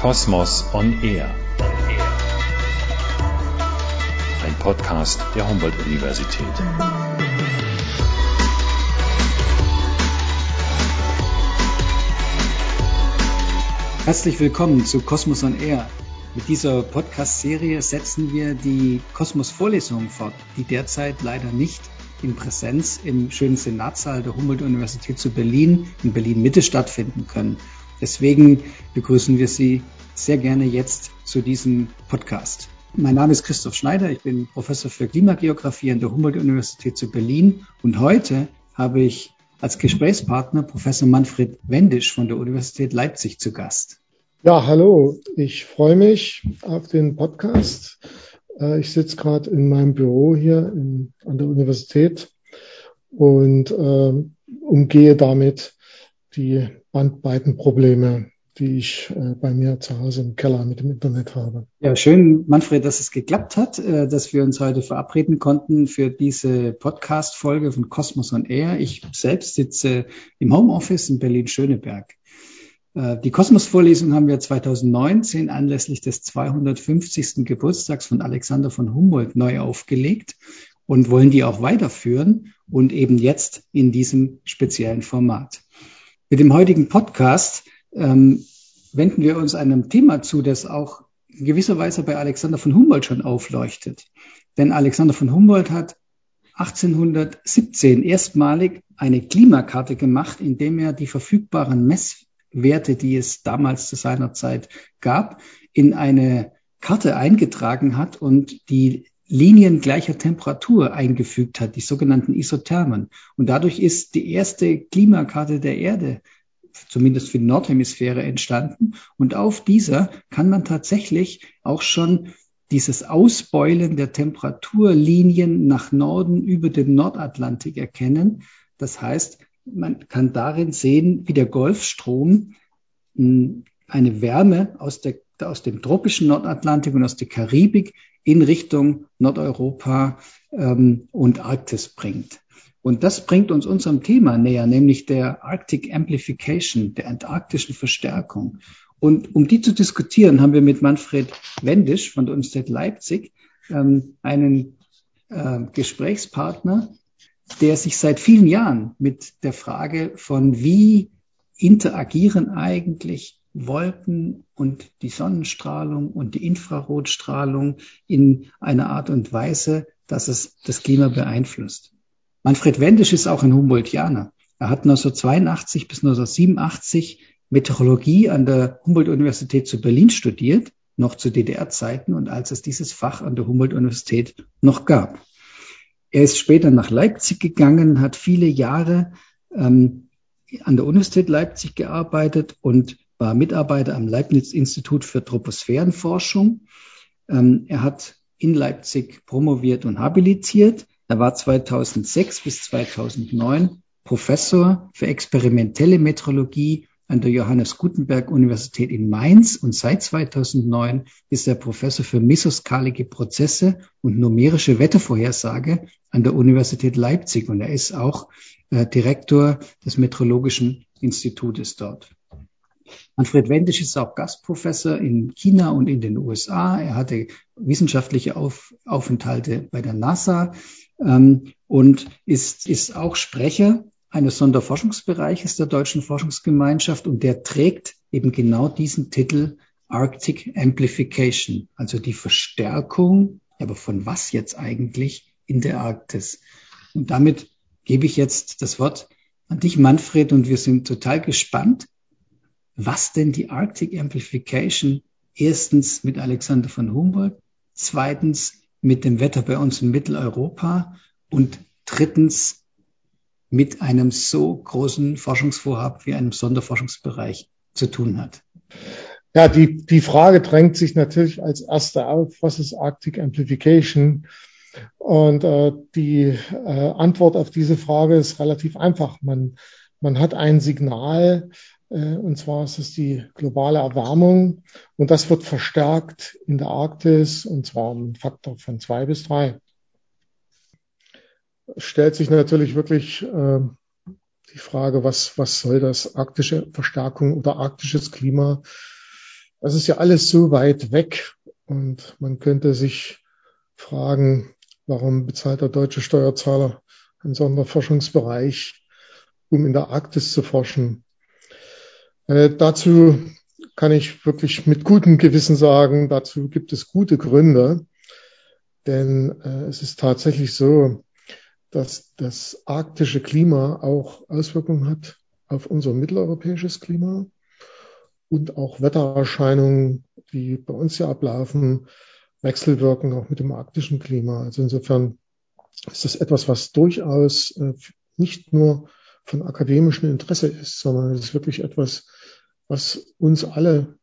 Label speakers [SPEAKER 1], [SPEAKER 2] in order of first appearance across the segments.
[SPEAKER 1] Kosmos on Air. Ein Podcast der Humboldt-Universität.
[SPEAKER 2] Herzlich willkommen zu Kosmos on Air. Mit dieser Podcast-Serie setzen wir die Kosmos-Vorlesungen fort, die derzeit leider nicht in Präsenz im schönen Senatssaal der Humboldt-Universität zu Berlin, in Berlin-Mitte stattfinden können. Deswegen begrüßen wir Sie sehr gerne jetzt zu diesem Podcast. Mein Name ist Christoph Schneider, ich bin Professor für Klimageografie an der Humboldt-Universität zu Berlin und heute habe ich als Gesprächspartner Professor Manfred Wendisch von der Universität Leipzig zu Gast.
[SPEAKER 3] Ja, hallo, ich freue mich auf den Podcast. Äh, ich sitze gerade in meinem Büro hier in, an der Universität und äh, umgehe damit die Bandbreitenprobleme, die ich äh, bei mir zu Hause im Keller mit dem Internet habe.
[SPEAKER 2] Ja, schön, Manfred, dass es geklappt hat, äh, dass wir uns heute verabreden konnten für diese Podcast-Folge von Cosmos on Air. Ich selbst sitze im Homeoffice in Berlin-Schöneberg. Äh, die Kosmos-Vorlesung haben wir 2019 anlässlich des 250. Geburtstags von Alexander von Humboldt neu aufgelegt und wollen die auch weiterführen und eben jetzt in diesem speziellen Format. Mit dem heutigen Podcast ähm, wenden wir uns einem Thema zu, das auch in gewisser Weise bei Alexander von Humboldt schon aufleuchtet. Denn Alexander von Humboldt hat 1817 erstmalig eine Klimakarte gemacht, indem er die verfügbaren Messwerte, die es damals zu seiner Zeit gab, in eine Karte eingetragen hat und die Linien gleicher Temperatur eingefügt hat, die sogenannten Isothermen. Und dadurch ist die erste Klimakarte der Erde, zumindest für die Nordhemisphäre, entstanden. Und auf dieser kann man tatsächlich auch schon dieses Ausbeulen der Temperaturlinien nach Norden über den Nordatlantik erkennen. Das heißt, man kann darin sehen, wie der Golfstrom hm, eine Wärme aus, der, aus dem tropischen Nordatlantik und aus der Karibik in Richtung Nordeuropa ähm, und Arktis bringt. Und das bringt uns unserem Thema näher, nämlich der Arctic Amplification, der antarktischen Verstärkung. Und um die zu diskutieren, haben wir mit Manfred Wendisch von der Universität Leipzig ähm, einen äh, Gesprächspartner, der sich seit vielen Jahren mit der Frage von wie interagieren eigentlich Wolken und die Sonnenstrahlung und die Infrarotstrahlung in einer Art und Weise, dass es das Klima beeinflusst. Manfred Wendisch ist auch ein Humboldtianer. Er hat 1982 bis 1987 Meteorologie an der Humboldt-Universität zu Berlin studiert, noch zu DDR-Zeiten und als es dieses Fach an der Humboldt-Universität noch gab. Er ist später nach Leipzig gegangen, hat viele Jahre ähm, an der Universität Leipzig gearbeitet und war Mitarbeiter am Leibniz-Institut für Troposphärenforschung. Ähm, er hat in Leipzig promoviert und habilitiert. Er war 2006 bis 2009 Professor für experimentelle Metrologie an der Johannes Gutenberg Universität in Mainz und seit 2009 ist er Professor für mesoskalige Prozesse und numerische Wettervorhersage an der Universität Leipzig und er ist auch äh, Direktor des Meteorologischen Institutes dort. Manfred Wendisch ist auch Gastprofessor in China und in den USA. Er hatte wissenschaftliche Auf Aufenthalte bei der NASA ähm, und ist, ist auch Sprecher eines Sonderforschungsbereiches der Deutschen Forschungsgemeinschaft und der trägt eben genau diesen Titel Arctic Amplification, also die Verstärkung, aber von was jetzt eigentlich in der Arktis? Und damit gebe ich jetzt das Wort an dich, Manfred, und wir sind total gespannt, was denn die Arctic Amplification erstens mit Alexander von Humboldt, zweitens mit dem Wetter bei uns in Mitteleuropa und drittens mit einem so großen Forschungsvorhaben wie einem Sonderforschungsbereich zu tun hat.
[SPEAKER 3] Ja, die, die Frage drängt sich natürlich als erste auf, was ist Arctic Amplification? Und äh, die äh, Antwort auf diese Frage ist relativ einfach. Man, man hat ein Signal, und zwar ist es die globale Erwärmung. Und das wird verstärkt in der Arktis, und zwar um einen Faktor von zwei bis drei. Stellt sich natürlich wirklich äh, die Frage, was, was soll das arktische Verstärkung oder arktisches Klima das ist ja alles so weit weg und man könnte sich fragen, warum bezahlt der deutsche Steuerzahler einen Sonderforschungsbereich, um in der Arktis zu forschen. Äh, dazu kann ich wirklich mit gutem Gewissen sagen, dazu gibt es gute Gründe. Denn äh, es ist tatsächlich so, dass das arktische Klima auch Auswirkungen hat auf unser mitteleuropäisches Klima und auch Wettererscheinungen, die bei uns ja ablaufen, wechselwirken auch mit dem arktischen Klima. Also insofern ist das etwas, was durchaus äh, nicht nur von akademischem Interesse ist, sondern es ist wirklich etwas, was uns alle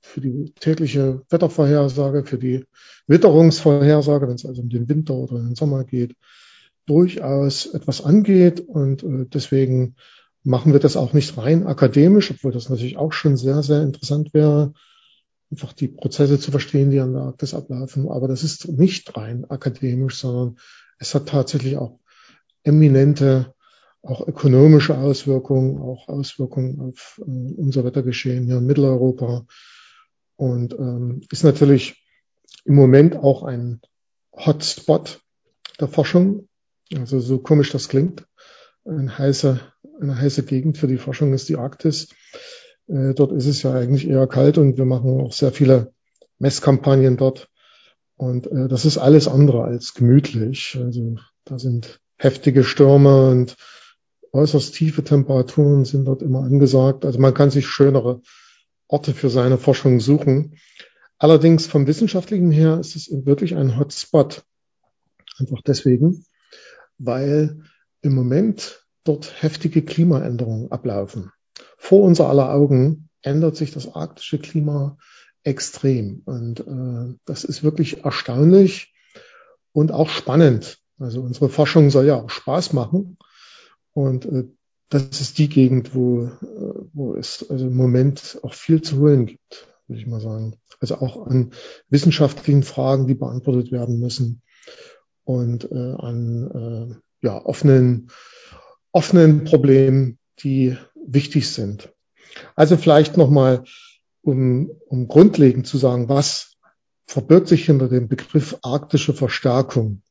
[SPEAKER 3] für die tägliche Wettervorhersage, für die Witterungsvorhersage, wenn es also um den Winter oder den Sommer geht, durchaus etwas angeht. Und äh, deswegen machen wir das auch nicht rein akademisch, obwohl das natürlich auch schon sehr, sehr interessant wäre, einfach die Prozesse zu verstehen, die an der Arktis ablaufen. Aber das ist nicht rein akademisch, sondern es hat tatsächlich auch eminente, auch ökonomische Auswirkungen, auch Auswirkungen auf äh, unser Wettergeschehen hier in Mitteleuropa und ähm, ist natürlich im Moment auch ein Hotspot der Forschung. Also so komisch das klingt. Ein heiße, eine heiße Gegend für die Forschung ist die Arktis. Äh, dort ist es ja eigentlich eher kalt und wir machen auch sehr viele Messkampagnen dort. Und äh, das ist alles andere als gemütlich. Also da sind heftige Stürme und äußerst tiefe Temperaturen sind dort immer angesagt. Also man kann sich schönere Orte für seine Forschung suchen. Allerdings vom wissenschaftlichen her ist es wirklich ein Hotspot. Einfach deswegen, weil im Moment dort heftige Klimaänderungen ablaufen. Vor unser aller Augen ändert sich das arktische Klima extrem. Und äh, das ist wirklich erstaunlich und auch spannend. Also unsere Forschung soll ja auch Spaß machen. Und äh, das ist die Gegend, wo, äh, wo es also im Moment auch viel zu holen gibt, würde ich mal sagen. Also auch an wissenschaftlichen Fragen, die beantwortet werden müssen und äh, an äh, ja, offenen, offenen Problemen, die wichtig sind. Also vielleicht nochmal, um, um grundlegend zu sagen, was verbirgt sich hinter dem Begriff arktische Verstärkung.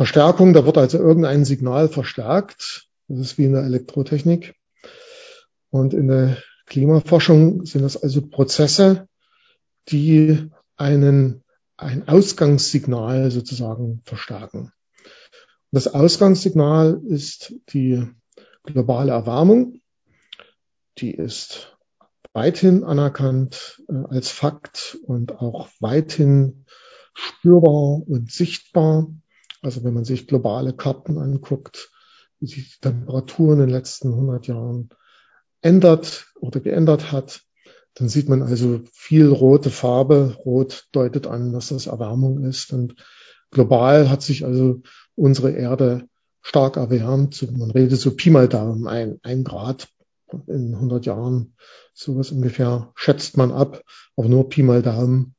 [SPEAKER 3] Verstärkung, da wird also irgendein Signal verstärkt. Das ist wie in der Elektrotechnik. Und in der Klimaforschung sind das also Prozesse, die einen, ein Ausgangssignal sozusagen verstärken. Das Ausgangssignal ist die globale Erwärmung. Die ist weithin anerkannt äh, als Fakt und auch weithin spürbar und sichtbar. Also wenn man sich globale Karten anguckt, wie sich die Temperatur in den letzten 100 Jahren ändert oder geändert hat, dann sieht man also viel rote Farbe. Rot deutet an, dass das Erwärmung ist. Und global hat sich also unsere Erde stark erwärmt. Man redet so Pi mal Daumen, ein, ein Grad in 100 Jahren, sowas ungefähr schätzt man ab, aber nur Pi mal Daumen.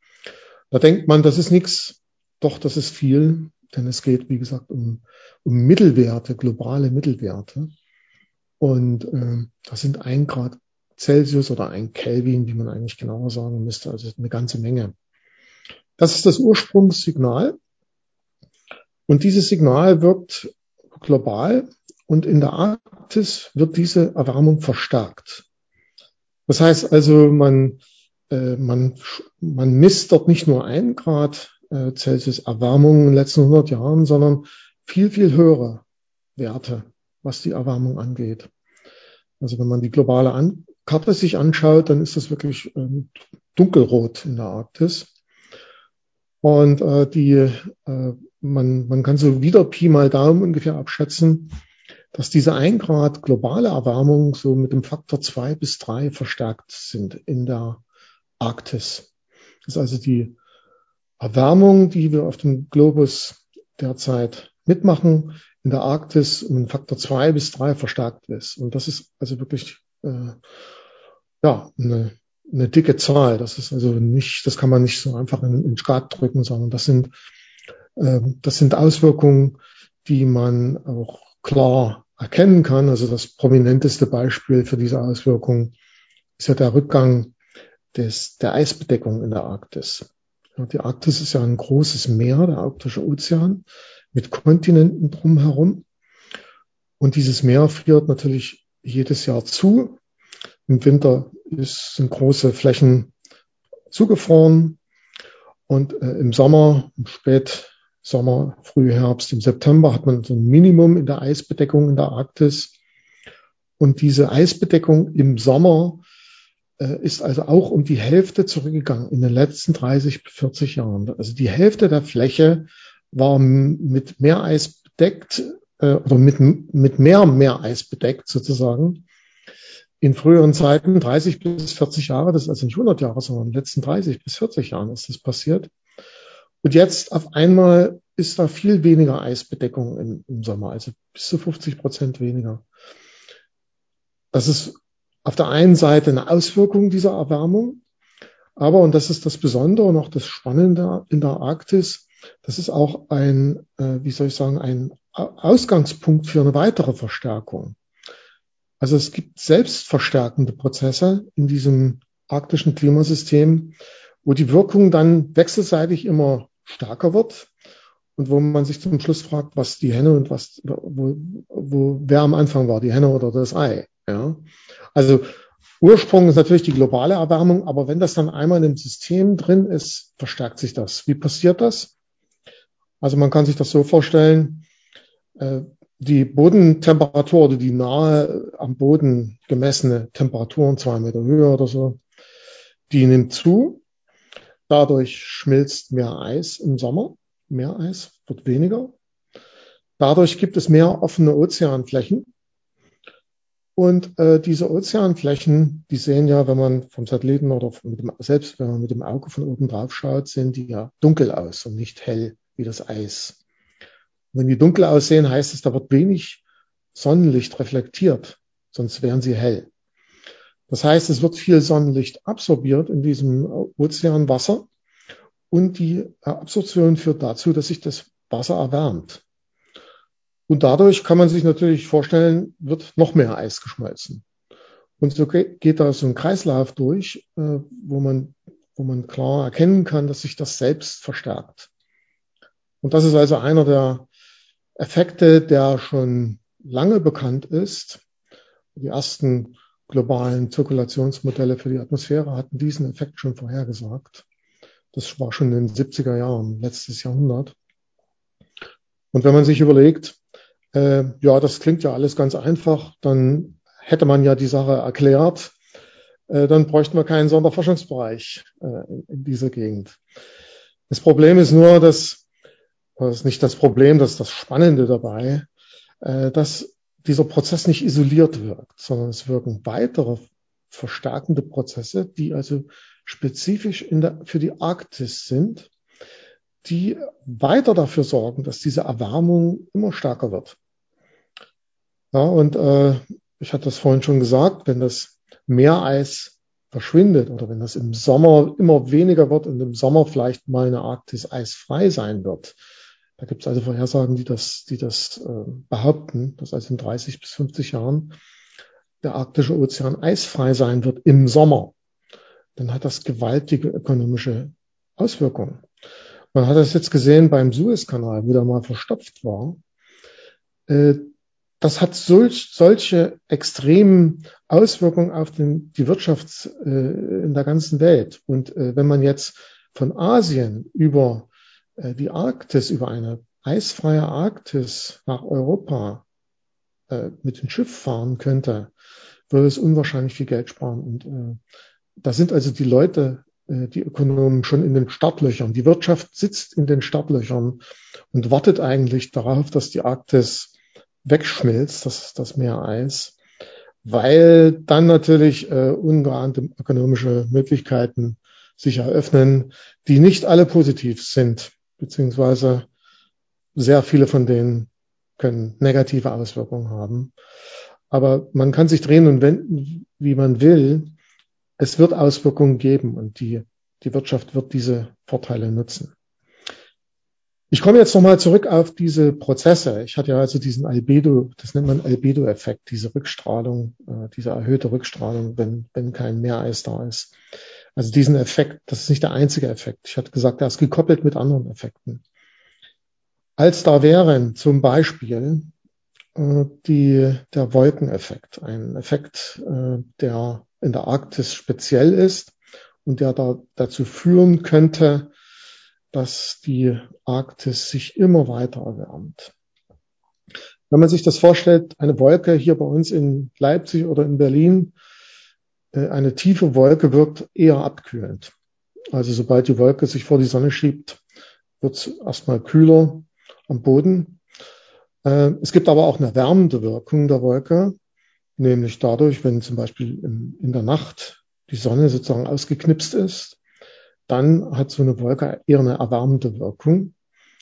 [SPEAKER 3] Da denkt man, das ist nichts. Doch, das ist viel, denn es geht, wie gesagt, um um Mittelwerte, globale Mittelwerte. Und äh, das sind ein Grad Celsius oder ein Kelvin, wie man eigentlich genauer sagen müsste, also eine ganze Menge. Das ist das Ursprungssignal. Und dieses Signal wirkt global und in der Arktis wird diese Erwärmung verstärkt. Das heißt also, man, äh, man, man misst dort nicht nur ein Grad äh, Celsius Erwärmung in den letzten 100 Jahren, sondern viel, viel höhere Werte, was die Erwärmung angeht. Also wenn man die globale An Karte sich anschaut, dann ist das wirklich ähm, dunkelrot in der Arktis. Und äh, die, äh, man, man kann so wieder Pi mal Daumen ungefähr abschätzen, dass diese ein Grad globale Erwärmung so mit dem Faktor zwei bis drei verstärkt sind in der Arktis. Das ist also die Erwärmung, die wir auf dem Globus derzeit mitmachen, in der Arktis um Faktor zwei bis drei verstärkt ist. Und das ist also wirklich äh, ja eine, eine dicke Zahl. Das ist also nicht, das kann man nicht so einfach in, in Skat drücken, sondern das sind äh, das sind Auswirkungen, die man auch klar erkennen kann. Also das prominenteste Beispiel für diese Auswirkungen ist ja der Rückgang des, der Eisbedeckung in der Arktis. Ja, die Arktis ist ja ein großes Meer, der arktische Ozean, mit Kontinenten drumherum. Und dieses Meer friert natürlich jedes Jahr zu. Im Winter ist, sind große Flächen zugefroren. Und äh, im Sommer, im Spätsommer, Frühherbst, im September hat man so ein Minimum in der Eisbedeckung in der Arktis. Und diese Eisbedeckung im Sommer ist also auch um die Hälfte zurückgegangen in den letzten 30 bis 40 Jahren. Also die Hälfte der Fläche war mit Meereis bedeckt äh, oder mit, mit mehr Meereis bedeckt sozusagen. In früheren Zeiten, 30 bis 40 Jahre, das ist also nicht 100 Jahre, sondern in den letzten 30 bis 40 Jahren ist das passiert. Und jetzt auf einmal ist da viel weniger Eisbedeckung im, im Sommer, also bis zu 50 Prozent weniger. Das ist auf der einen Seite eine Auswirkung dieser Erwärmung, aber, und das ist das Besondere und auch das Spannende in der Arktis, das ist auch ein, äh, wie soll ich sagen, ein Ausgangspunkt für eine weitere Verstärkung. Also es gibt selbstverstärkende Prozesse in diesem arktischen Klimasystem, wo die Wirkung dann wechselseitig immer stärker wird und wo man sich zum Schluss fragt, was die Henne und was, wo, wo, wer am Anfang war, die Henne oder das Ei. Ja. Also Ursprung ist natürlich die globale Erwärmung, aber wenn das dann einmal im System drin ist, verstärkt sich das. Wie passiert das? Also man kann sich das so vorstellen, äh, die Bodentemperatur oder die nahe am Boden gemessene Temperaturen, zwei Meter Höhe oder so, die nimmt zu. Dadurch schmilzt mehr Eis im Sommer. Mehr Eis wird weniger. Dadurch gibt es mehr offene Ozeanflächen. Und äh, diese Ozeanflächen, die sehen ja, wenn man vom Satelliten oder mit dem, selbst wenn man mit dem Auge von oben drauf schaut, sehen die ja dunkel aus und nicht hell wie das Eis. wenn die dunkel aussehen, heißt es, da wird wenig Sonnenlicht reflektiert, sonst wären sie hell. Das heißt, es wird viel Sonnenlicht absorbiert in diesem Ozeanwasser und die Absorption führt dazu, dass sich das Wasser erwärmt. Und dadurch kann man sich natürlich vorstellen, wird noch mehr Eis geschmolzen. Und so geht da so ein Kreislauf durch, äh, wo man, wo man klar erkennen kann, dass sich das selbst verstärkt. Und das ist also einer der Effekte, der schon lange bekannt ist. Die ersten globalen Zirkulationsmodelle für die Atmosphäre hatten diesen Effekt schon vorhergesagt. Das war schon in den 70er Jahren, letztes Jahrhundert. Und wenn man sich überlegt, äh, ja, das klingt ja alles ganz einfach, dann hätte man ja die Sache erklärt, äh, dann bräuchten wir keinen Sonderforschungsbereich äh, in, in dieser Gegend. Das Problem ist nur, dass, das ist nicht das Problem, das ist das Spannende dabei, äh, dass dieser Prozess nicht isoliert wirkt, sondern es wirken weitere verstärkende Prozesse, die also spezifisch der, für die Arktis sind, die weiter dafür sorgen, dass diese Erwärmung immer stärker wird. Ja, und äh, ich hatte das vorhin schon gesagt, wenn das Meereis verschwindet oder wenn das im Sommer immer weniger wird und im Sommer vielleicht mal eine Arktis eisfrei sein wird. Da gibt es also Vorhersagen, die das, die das äh, behaupten, dass also in 30 bis 50 Jahren der arktische Ozean eisfrei sein wird im Sommer. Dann hat das gewaltige ökonomische Auswirkungen. Man hat das jetzt gesehen beim Suezkanal, wo der mal verstopft war. Äh, das hat solch, solche extremen Auswirkungen auf den, die Wirtschaft äh, in der ganzen Welt. Und äh, wenn man jetzt von Asien über äh, die Arktis, über eine eisfreie Arktis nach Europa äh, mit dem Schiff fahren könnte, würde es unwahrscheinlich viel Geld sparen. Und äh, da sind also die Leute, äh, die Ökonomen schon in den Startlöchern. Die Wirtschaft sitzt in den Startlöchern und wartet eigentlich darauf, dass die Arktis wegschmilzt, das, das Meereis, weil dann natürlich äh, ungeahnte ökonomische Möglichkeiten sich eröffnen, die nicht alle positiv sind, beziehungsweise sehr viele von denen können negative Auswirkungen haben. Aber man kann sich drehen und wenden, wie man will. Es wird Auswirkungen geben und die, die Wirtschaft wird diese Vorteile nutzen. Ich komme jetzt nochmal zurück auf diese Prozesse. Ich hatte ja also diesen Albedo, das nennt man Albedo-Effekt, diese Rückstrahlung, äh, diese erhöhte Rückstrahlung, wenn, wenn kein Meereis da ist. Also diesen Effekt, das ist nicht der einzige Effekt. Ich hatte gesagt, er ist gekoppelt mit anderen Effekten. Als da wären zum Beispiel äh, die, der Wolkeneffekt, ein Effekt, äh, der in der Arktis speziell ist und der da, dazu führen könnte, dass die Arktis sich immer weiter erwärmt. Wenn man sich das vorstellt, eine Wolke hier bei uns in Leipzig oder in Berlin, äh, eine tiefe Wolke wirkt eher abkühlend. Also sobald die Wolke sich vor die Sonne schiebt, wird es erstmal kühler am Boden. Äh, es gibt aber auch eine wärmende Wirkung der Wolke, nämlich dadurch, wenn zum Beispiel in der Nacht die Sonne sozusagen ausgeknipst ist, dann hat so eine Wolke eher eine erwärmende Wirkung.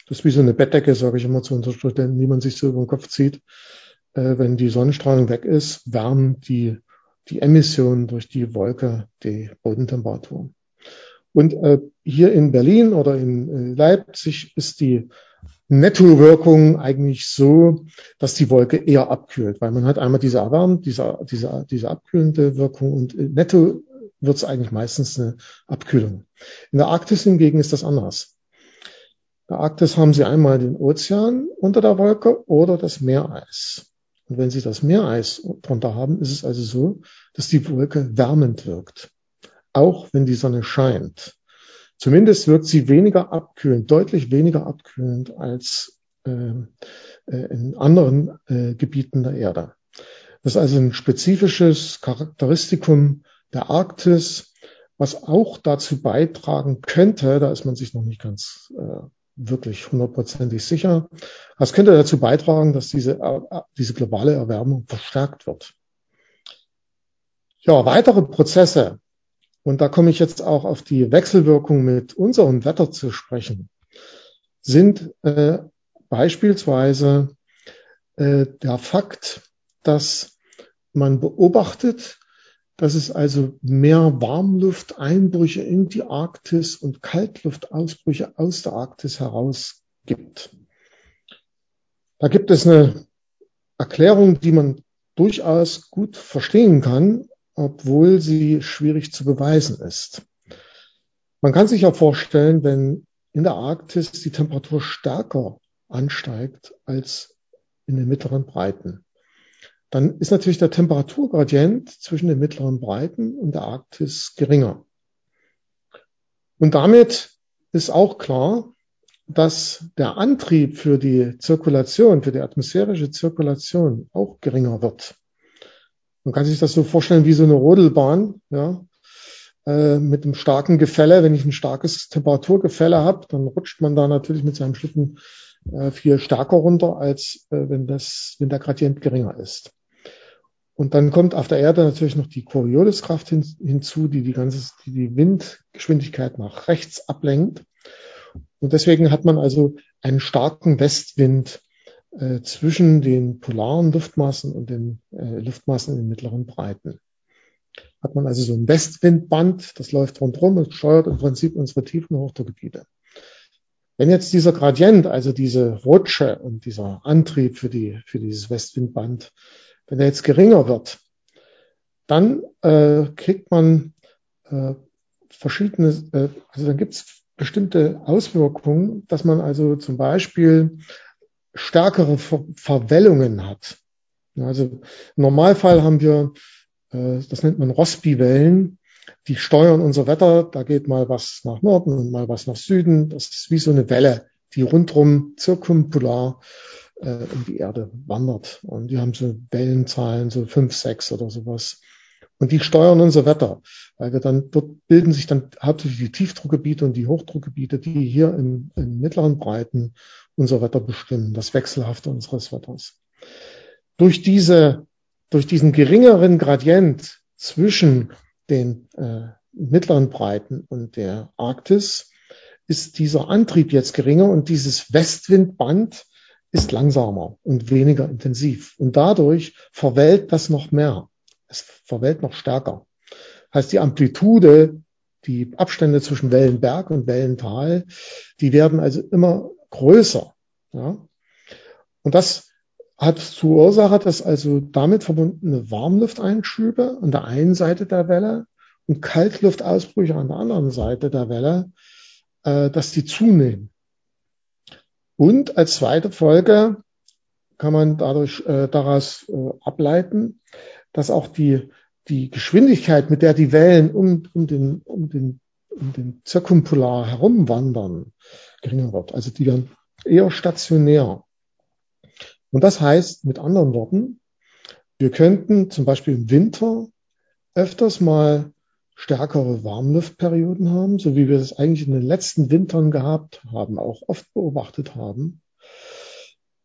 [SPEAKER 3] Das ist wie so eine Bettdecke, sage ich immer zu unseren Studenten, die man sich so über den Kopf zieht. Äh, wenn die Sonnenstrahlung weg ist, wärmen die, die Emissionen durch die Wolke die Bodentemperatur. Und äh, hier in Berlin oder in äh, Leipzig ist die Nettowirkung eigentlich so, dass die Wolke eher abkühlt, weil man hat einmal diese erwärmt, diese, diese, diese abkühlende Wirkung und äh, netto wird es eigentlich meistens eine Abkühlung. In der Arktis hingegen ist das anders. In der Arktis haben Sie einmal den Ozean unter der Wolke oder das Meereis. Und wenn Sie das Meereis drunter haben, ist es also so, dass die Wolke wärmend wirkt. Auch wenn die Sonne scheint. Zumindest wirkt sie weniger abkühlend, deutlich weniger abkühlend als äh, äh, in anderen äh, Gebieten der Erde. Das ist also ein spezifisches Charakteristikum der Arktis, was auch dazu beitragen könnte, da ist man sich noch nicht ganz äh, wirklich hundertprozentig sicher, das könnte dazu beitragen, dass diese, äh, diese globale Erwärmung verstärkt wird. Ja, weitere Prozesse, und da komme ich jetzt auch auf die Wechselwirkung mit unserem Wetter zu sprechen, sind äh, beispielsweise äh, der Fakt, dass man beobachtet, dass es also mehr Warmlufteinbrüche in die Arktis und Kaltluftausbrüche aus der Arktis heraus gibt. Da gibt es eine Erklärung, die man durchaus gut verstehen kann, obwohl sie schwierig zu beweisen ist. Man kann sich ja vorstellen, wenn in der Arktis die Temperatur stärker ansteigt als in den mittleren Breiten, dann ist natürlich der Temperaturgradient zwischen den mittleren Breiten und der Arktis geringer. Und damit ist auch klar, dass der Antrieb für die Zirkulation, für die atmosphärische Zirkulation auch geringer wird. Man kann sich das so vorstellen wie so eine Rodelbahn, ja, äh, mit einem starken Gefälle. Wenn ich ein starkes Temperaturgefälle habe, dann rutscht man da natürlich mit seinem Schlitten äh, viel stärker runter, als äh, wenn das, wenn der Gradient geringer ist. Und dann kommt auf der Erde natürlich noch die Corioliskraft hin, hinzu, die die ganze, die, die Windgeschwindigkeit nach rechts ablenkt. Und deswegen hat man also einen starken Westwind äh, zwischen den polaren Luftmassen und den äh, Luftmassen in den mittleren Breiten. Hat man also so ein Westwindband, das läuft rundherum und steuert im Prinzip unsere tiefen Hochdruckgebiete. Wenn jetzt dieser Gradient, also diese Rutsche und dieser Antrieb für, die, für dieses Westwindband, wenn er jetzt geringer wird, dann äh, kriegt man äh, verschiedene, äh, also dann gibt es bestimmte Auswirkungen, dass man also zum Beispiel stärkere Ver Verwellungen hat. Also im Normalfall haben wir, äh, das nennt man Rossby-Wellen, die steuern unser Wetter. Da geht mal was nach Norden und mal was nach Süden. Das ist wie so eine Welle, die rundrum zirkumpolar äh, um die Erde wandert. Und die haben so Wellenzahlen, so fünf, sechs oder sowas. Und die steuern unser Wetter, weil wir dann, dort bilden sich dann hauptsächlich die Tiefdruckgebiete und die Hochdruckgebiete, die hier in, in mittleren Breiten unser Wetter bestimmen, das Wechselhafte unseres Wetters. Durch diese, durch diesen geringeren Gradient zwischen den äh, mittleren Breiten und der Arktis ist dieser Antrieb jetzt geringer und dieses Westwindband ist langsamer und weniger intensiv. Und dadurch verwellt das noch mehr. Es verwellt noch stärker. Heißt, die Amplitude, die Abstände zwischen Wellenberg und Wellental, die werden also immer größer. Ja? Und das hat zur Ursache, dass also damit verbundene Warmlufteinschübe an der einen Seite der Welle und Kaltluftausbrüche an der anderen Seite der Welle, äh, dass die zunehmen. Und als zweite Folge kann man dadurch äh, daraus äh, ableiten, dass auch die, die Geschwindigkeit, mit der die Wellen um, um, den, um, den, um den Zirkumpolar herumwandern, geringer wird. Also die werden eher stationär. Und das heißt, mit anderen Worten, wir könnten zum Beispiel im Winter öfters mal stärkere Warmluftperioden haben, so wie wir das eigentlich in den letzten Wintern gehabt haben, auch oft beobachtet haben.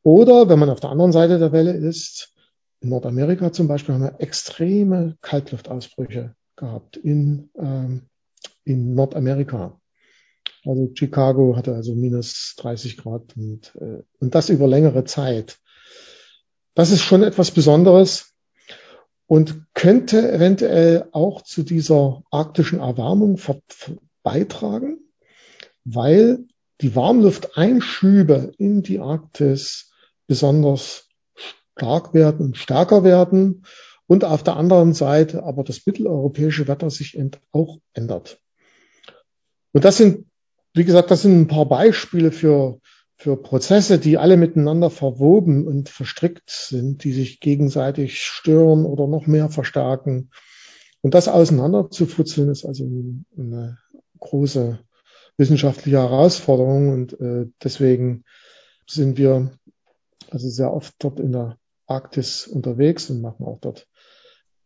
[SPEAKER 3] Oder wenn man auf der anderen Seite der Welle ist, in Nordamerika zum Beispiel haben wir extreme Kaltluftausbrüche gehabt in, ähm, in Nordamerika. Also Chicago hatte also minus 30 Grad und, äh, und das über längere Zeit. Das ist schon etwas Besonderes und könnte eventuell auch zu dieser arktischen Erwärmung beitragen, weil die Warmlufteinschübe in die Arktis besonders stark werden und stärker werden und auf der anderen Seite aber das mitteleuropäische Wetter sich auch ändert. Und das sind, wie gesagt, das sind ein paar Beispiele für für Prozesse, die alle miteinander verwoben und verstrickt sind, die sich gegenseitig stören oder noch mehr verstärken. Und das auseinander zu futzeln, ist also eine große wissenschaftliche Herausforderung. Und äh, deswegen sind wir also sehr oft dort in der Arktis unterwegs und machen auch dort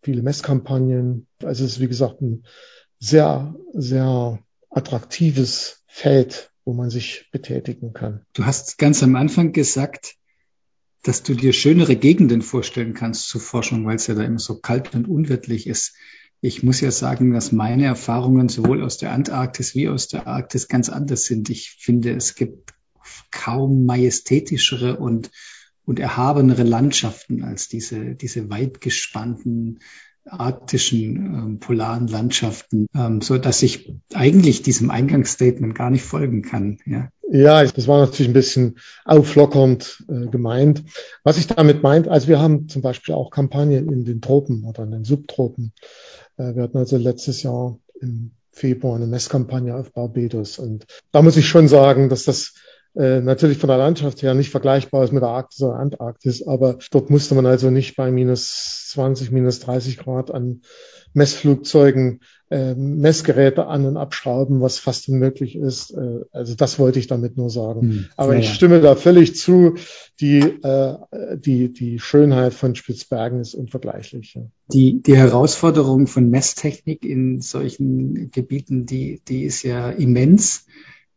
[SPEAKER 3] viele Messkampagnen. Also es ist, wie gesagt, ein sehr, sehr attraktives Feld, wo man sich betätigen kann.
[SPEAKER 2] Du hast ganz am Anfang gesagt, dass du dir schönere Gegenden vorstellen kannst zur Forschung, weil es ja da immer so kalt und unwirtlich ist. Ich muss ja sagen, dass meine Erfahrungen sowohl aus der Antarktis wie aus der Arktis ganz anders sind. Ich finde, es gibt kaum majestätischere und, und erhabenere Landschaften als diese, diese weit gespannten arktischen ähm, polaren Landschaften, ähm, so dass ich eigentlich diesem Eingangsstatement gar nicht folgen kann. Ja.
[SPEAKER 3] Ja, das war natürlich ein bisschen auflockernd äh, gemeint. Was ich damit meint, also wir haben zum Beispiel auch Kampagnen in den Tropen oder in den Subtropen. Äh, wir hatten also letztes Jahr im Februar eine Messkampagne auf Barbados und da muss ich schon sagen, dass das äh, natürlich von der Landschaft her nicht vergleichbar ist mit der Arktis oder Antarktis, aber dort musste man also nicht bei minus 20, minus 30 Grad an Messflugzeugen äh, Messgeräte an und abschrauben, was fast unmöglich ist. Äh, also das wollte ich damit nur sagen. Hm, aber ja. ich stimme da völlig zu. Die, äh, die, die Schönheit von Spitzbergen ist unvergleichlich. Ja.
[SPEAKER 2] Die, die Herausforderung von Messtechnik in solchen Gebieten, die, die ist ja immens.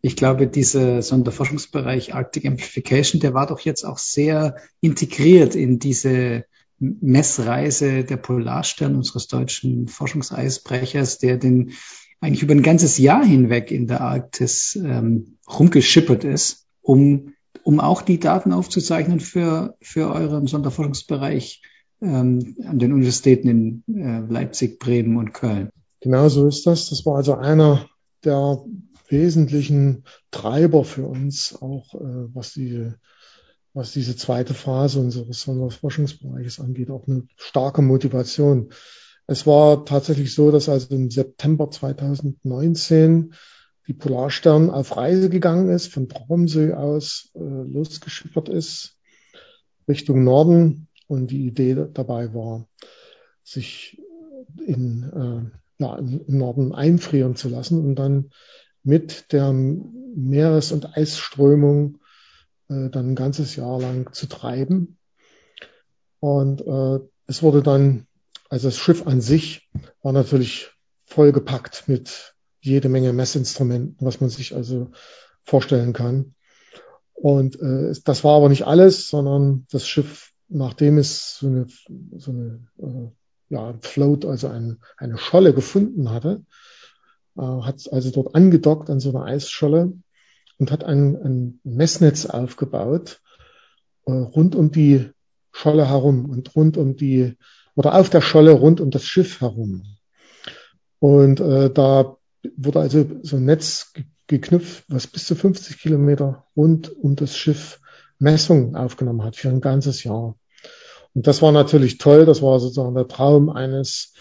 [SPEAKER 2] Ich glaube, dieser Sonderforschungsbereich Arctic Amplification, der war doch jetzt auch sehr integriert in diese Messreise der Polarstern unseres deutschen Forschungseisbrechers, der den eigentlich über ein ganzes Jahr hinweg in der Arktis ähm, rumgeschippert ist, um, um auch die Daten aufzuzeichnen für, für euren Sonderforschungsbereich ähm, an den Universitäten in äh, Leipzig, Bremen und Köln.
[SPEAKER 3] Genau so ist das. Das war also einer der wesentlichen Treiber für uns, auch äh, was diese was diese zweite Phase unseres Sonderforschungsbereiches angeht, auch eine starke Motivation. Es war tatsächlich so, dass also im September 2019 die Polarstern auf Reise gegangen ist, von Tromsø aus äh, losgeschippert ist, Richtung Norden. Und die Idee dabei war, sich in, ja, im Norden einfrieren zu lassen und dann mit der Meeres- und Eisströmung äh, dann ein ganzes Jahr lang zu treiben. Und äh, es wurde dann, also das Schiff an sich war natürlich vollgepackt mit jede Menge Messinstrumenten, was man sich also vorstellen kann. Und äh, das war aber nicht alles, sondern das Schiff, nachdem es so eine, so eine äh, ja, Float, also ein, eine Scholle gefunden hatte, äh, hat also dort angedockt an so einer Eisscholle und hat ein, ein Messnetz aufgebaut äh, rund um die Scholle herum und rund um die oder auf der Scholle rund um das Schiff herum. Und äh, da wurde also so ein Netz geknüpft, was bis zu 50 Kilometer rund um das Schiff Messungen aufgenommen hat für ein ganzes Jahr. Und das war natürlich toll. Das war sozusagen der Traum eines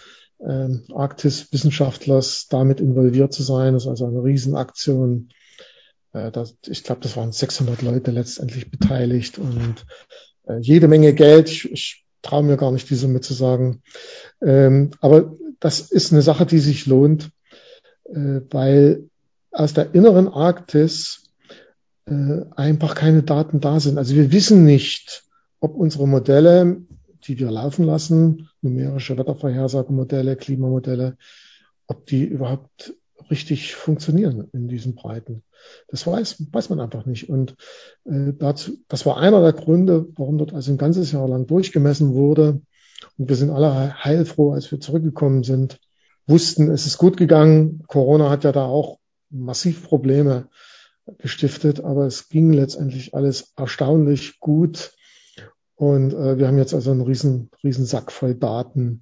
[SPEAKER 3] ähm, Arktis-Wissenschaftlers damit involviert zu sein. Das ist also eine Riesenaktion. Äh, das, ich glaube, das waren 600 Leute letztendlich beteiligt und äh, jede Menge Geld. Ich, ich traue mir gar nicht, die Summe zu sagen. Ähm, aber das ist eine Sache, die sich lohnt, äh, weil aus der inneren Arktis äh, einfach keine Daten da sind. Also wir wissen nicht, ob unsere Modelle, die wir laufen lassen, numerische Wettervorhersagemodelle, Klimamodelle, ob die überhaupt richtig funktionieren in diesen Breiten. Das weiß, weiß man einfach nicht. Und äh, dazu, das war einer der Gründe, warum dort also ein ganzes Jahr lang durchgemessen wurde. Und wir sind alle heilfroh, als wir zurückgekommen sind, wussten, es ist gut gegangen. Corona hat ja da auch massiv Probleme gestiftet, aber es ging letztendlich alles erstaunlich gut. Und äh, wir haben jetzt also einen riesen, riesen Sack voll Daten,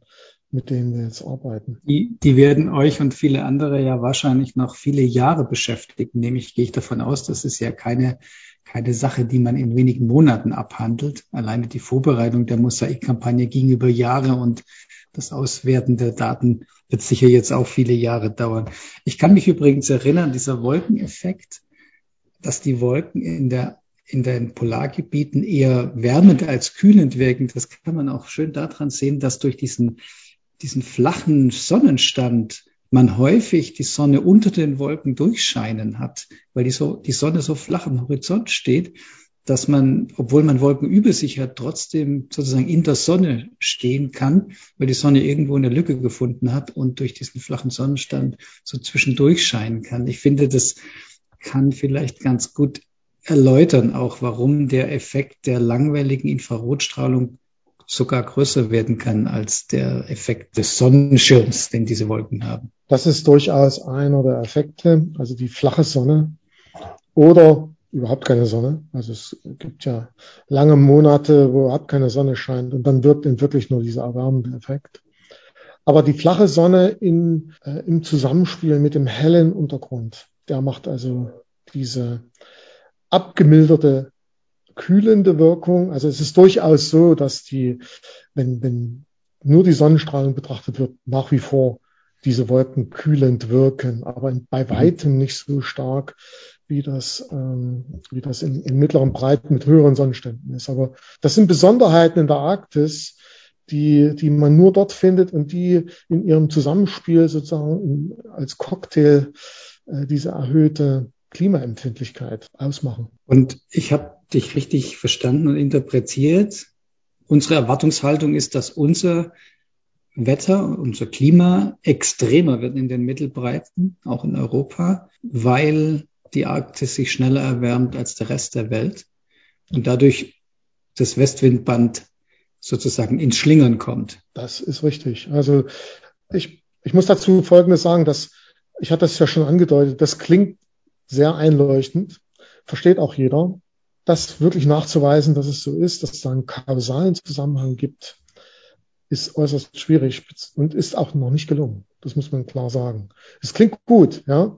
[SPEAKER 3] mit denen wir jetzt arbeiten.
[SPEAKER 2] Die, die werden euch und viele andere ja wahrscheinlich noch viele Jahre beschäftigen. Nämlich gehe ich davon aus, das ist ja keine, keine Sache, die man in wenigen Monaten abhandelt. Alleine die Vorbereitung der Mosaikkampagne ging über Jahre und das Auswerten der Daten wird sicher jetzt auch viele Jahre dauern. Ich kann mich übrigens erinnern, dieser Wolkeneffekt, dass die Wolken in der in den Polargebieten eher wärmend als kühlend wirken. Das kann man auch schön daran sehen, dass durch diesen, diesen flachen Sonnenstand man häufig die Sonne unter den Wolken durchscheinen hat, weil die, so, die Sonne so flach am Horizont steht, dass man, obwohl man Wolken über sich hat, trotzdem sozusagen in der Sonne stehen kann, weil die Sonne irgendwo eine Lücke gefunden hat und durch diesen flachen Sonnenstand so zwischendurch scheinen kann. Ich finde, das kann vielleicht ganz gut erläutern auch, warum der Effekt der langwelligen Infrarotstrahlung sogar größer werden kann als der Effekt des Sonnenschirms, den diese Wolken haben.
[SPEAKER 3] Das ist durchaus einer der Effekte, also die flache Sonne oder überhaupt keine Sonne. Also es gibt ja lange Monate, wo überhaupt keine Sonne scheint und dann wirkt dann wirklich nur dieser erwärmende Effekt. Aber die flache Sonne in, äh, im Zusammenspiel mit dem hellen Untergrund, der macht also diese abgemilderte kühlende Wirkung. Also es ist durchaus so, dass die, wenn, wenn nur die Sonnenstrahlung betrachtet wird, nach wie vor diese Wolken kühlend wirken, aber bei weitem nicht so stark, wie das, ähm, wie das in, in mittleren Breiten mit höheren Sonnenständen ist. Aber das sind Besonderheiten in der Arktis, die, die man nur dort findet und die in ihrem Zusammenspiel sozusagen als Cocktail äh, diese erhöhte Klimaempfindlichkeit ausmachen.
[SPEAKER 2] Und ich habe dich richtig verstanden und interpretiert. Unsere Erwartungshaltung ist, dass unser Wetter, unser Klima extremer wird in den Mittelbreiten, auch in Europa, weil die Arktis sich schneller erwärmt als der Rest der Welt und dadurch das Westwindband sozusagen ins Schlingern kommt.
[SPEAKER 3] Das ist richtig. Also ich, ich muss dazu Folgendes sagen, dass ich hatte das ja schon angedeutet, das klingt sehr einleuchtend, versteht auch jeder. Das wirklich nachzuweisen, dass es so ist, dass es da einen kausalen Zusammenhang gibt, ist äußerst schwierig und ist auch noch nicht gelungen. Das muss man klar sagen. Es klingt gut, ja,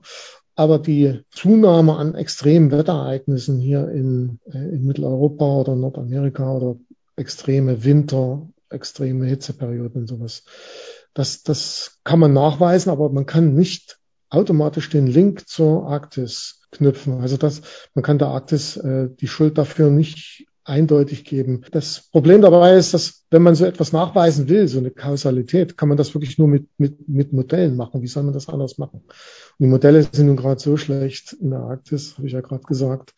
[SPEAKER 3] aber die Zunahme an extremen Wetterereignissen hier in, äh, in Mitteleuropa oder Nordamerika oder extreme Winter, extreme Hitzeperioden und sowas, das, das kann man nachweisen, aber man kann nicht automatisch den Link zur Arktis knüpfen. Also das, man kann der Arktis äh, die Schuld dafür nicht eindeutig geben. Das Problem dabei ist, dass wenn man so etwas nachweisen will, so eine Kausalität, kann man das wirklich nur mit, mit, mit Modellen machen. Wie soll man das anders machen? Und die Modelle sind nun gerade so schlecht in der Arktis, habe ich ja gerade gesagt,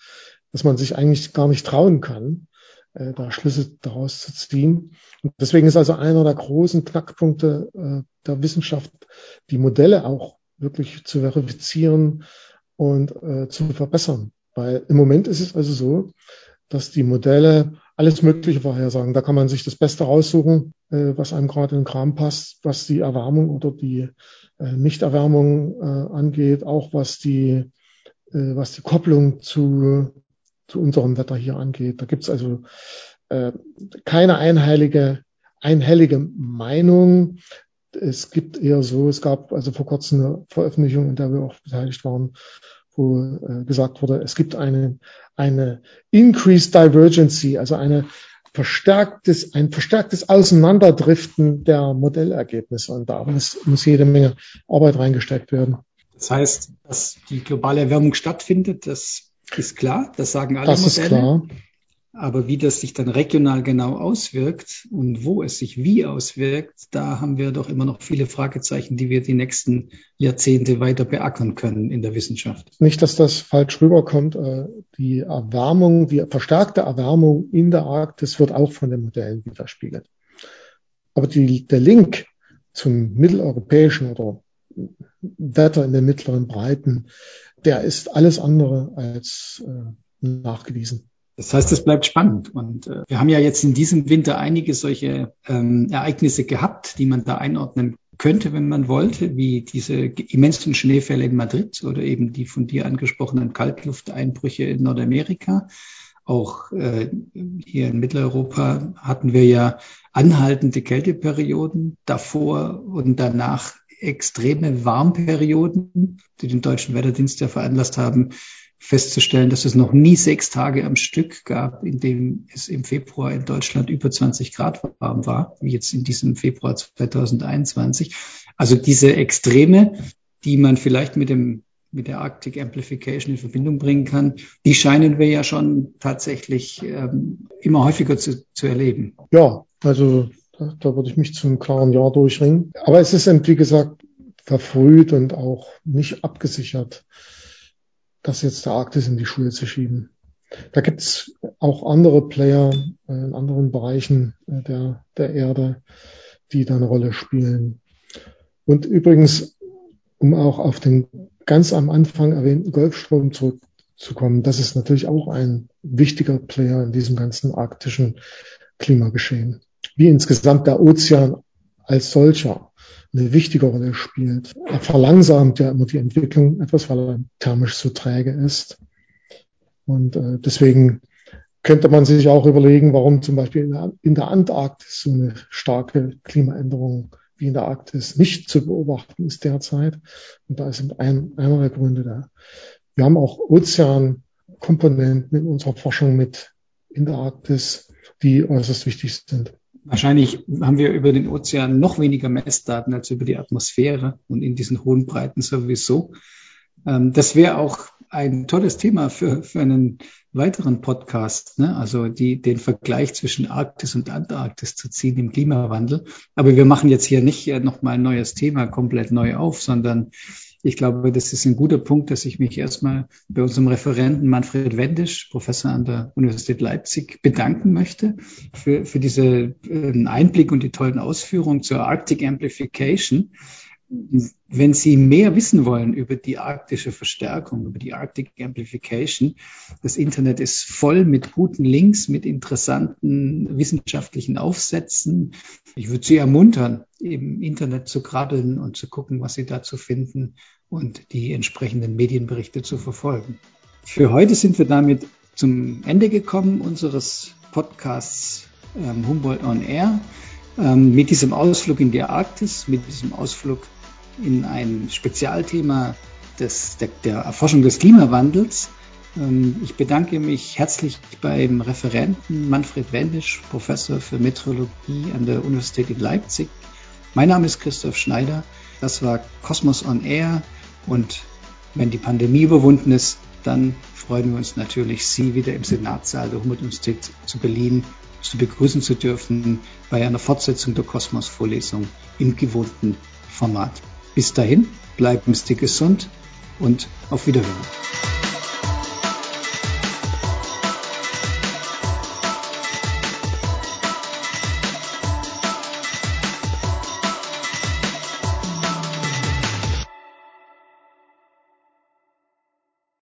[SPEAKER 3] dass man sich eigentlich gar nicht trauen kann, äh, da Schlüsse daraus zu ziehen. Und deswegen ist also einer der großen Knackpunkte äh, der Wissenschaft, die Modelle auch wirklich zu verifizieren und äh, zu verbessern. Weil im Moment ist es also so, dass die Modelle alles Mögliche vorhersagen. Da kann man sich das Beste raussuchen, äh, was einem gerade in den Kram passt, was die Erwärmung oder die äh, Nichterwärmung äh, angeht, auch was die, äh, was die Kopplung zu, zu unserem Wetter hier angeht. Da gibt's also äh, keine einheilige, einhellige Meinung es gibt eher so, es gab also vor kurzem eine Veröffentlichung, in der wir auch beteiligt waren, wo äh, gesagt wurde, es gibt eine, eine Increased Divergency, also eine, verstärktes, ein verstärktes Auseinanderdriften der Modellergebnisse. Und da muss, muss jede Menge Arbeit reingesteckt werden.
[SPEAKER 2] Das heißt, dass die globale Erwärmung stattfindet, das ist klar, das sagen alle
[SPEAKER 3] das
[SPEAKER 2] Modelle.
[SPEAKER 3] Ist klar.
[SPEAKER 2] Aber wie das sich dann regional genau auswirkt und wo es sich wie auswirkt, da haben wir doch immer noch viele Fragezeichen, die wir die nächsten Jahrzehnte weiter beackern können in der Wissenschaft.
[SPEAKER 3] Nicht, dass das falsch rüberkommt. Äh, die Erwärmung, die verstärkte Erwärmung in der Arktis wird auch von den Modellen widerspiegelt. Aber die, der Link zum mitteleuropäischen oder Wetter in den mittleren Breiten, der ist alles andere als äh, nachgewiesen.
[SPEAKER 2] Das heißt, es bleibt spannend. Und äh, wir haben ja jetzt in diesem Winter einige solche ähm, Ereignisse gehabt, die man da einordnen könnte, wenn man wollte, wie diese immensen Schneefälle in Madrid oder eben die von dir angesprochenen Kaltlufteinbrüche in Nordamerika. Auch äh, hier in Mitteleuropa hatten wir ja anhaltende Kälteperioden davor und danach extreme Warmperioden, die den deutschen Wetterdienst ja veranlasst haben, festzustellen, dass es noch nie sechs Tage am Stück gab, in dem es im Februar in Deutschland über 20 Grad warm war, wie jetzt in diesem Februar 2021. Also diese Extreme, die man vielleicht mit dem mit der Arctic Amplification in Verbindung bringen kann, die scheinen wir ja schon tatsächlich ähm, immer häufiger zu, zu erleben.
[SPEAKER 3] Ja, also da, da würde ich mich zum klaren Ja durchringen. Aber es ist eben, wie gesagt, verfrüht und auch nicht abgesichert das jetzt der Arktis in die Schuhe zu schieben. Da gibt es auch andere Player äh, in anderen Bereichen äh, der, der Erde, die da eine Rolle spielen. Und übrigens, um auch auf den ganz am Anfang erwähnten Golfstrom zurückzukommen, das ist natürlich auch ein wichtiger Player in diesem ganzen arktischen Klimageschehen. Wie insgesamt der Ozean als solcher eine wichtige Rolle spielt. Er verlangsamt ja immer die Entwicklung etwas, weil er thermisch so träge ist. Und äh, deswegen könnte man sich auch überlegen, warum zum Beispiel in der, in der Antarktis so eine starke Klimaänderung wie in der Arktis nicht zu beobachten ist derzeit. Und da ist ein, einer der Gründe da. Wir haben auch Ozeankomponenten in unserer Forschung mit in der Arktis, die äußerst wichtig sind.
[SPEAKER 2] Wahrscheinlich haben wir über den Ozean noch weniger Messdaten als über die Atmosphäre und in diesen hohen Breiten sowieso. Ähm, das wäre auch ein tolles Thema für, für einen weiteren Podcast, ne? also die, den Vergleich zwischen Arktis und Antarktis zu ziehen im Klimawandel. Aber wir machen jetzt hier nicht nochmal ein neues Thema komplett neu auf, sondern ich glaube, das ist ein guter Punkt, dass ich mich erstmal bei unserem Referenten Manfred Wendisch, Professor an der Universität Leipzig, bedanken möchte für, für diese ähm, Einblick und die tollen Ausführungen zur Arctic Amplification. Wenn Sie mehr wissen wollen über die arktische Verstärkung, über die Arctic Amplification, das Internet ist voll mit guten Links, mit interessanten wissenschaftlichen Aufsätzen. Ich würde Sie ermuntern, im Internet zu krabbeln und zu gucken, was Sie dazu finden und die entsprechenden Medienberichte zu verfolgen. Für heute sind wir damit zum Ende gekommen unseres Podcasts ähm, Humboldt on Air ähm, mit diesem Ausflug in die Arktis, mit diesem Ausflug in ein Spezialthema des, der, der Erforschung des Klimawandels. Ähm, ich bedanke mich herzlich beim Referenten Manfred Wendisch, Professor für Meteorologie an der Universität in Leipzig. Mein Name ist Christoph Schneider. Das war Kosmos on Air. Und wenn die Pandemie überwunden ist, dann freuen wir uns natürlich, Sie wieder im Senatssaal der Humboldt-Universität zu Berlin zu begrüßen zu dürfen bei einer Fortsetzung der Kosmos-Vorlesung im gewohnten Format. Bis dahin, bleiben Sie gesund und auf Wiederhören.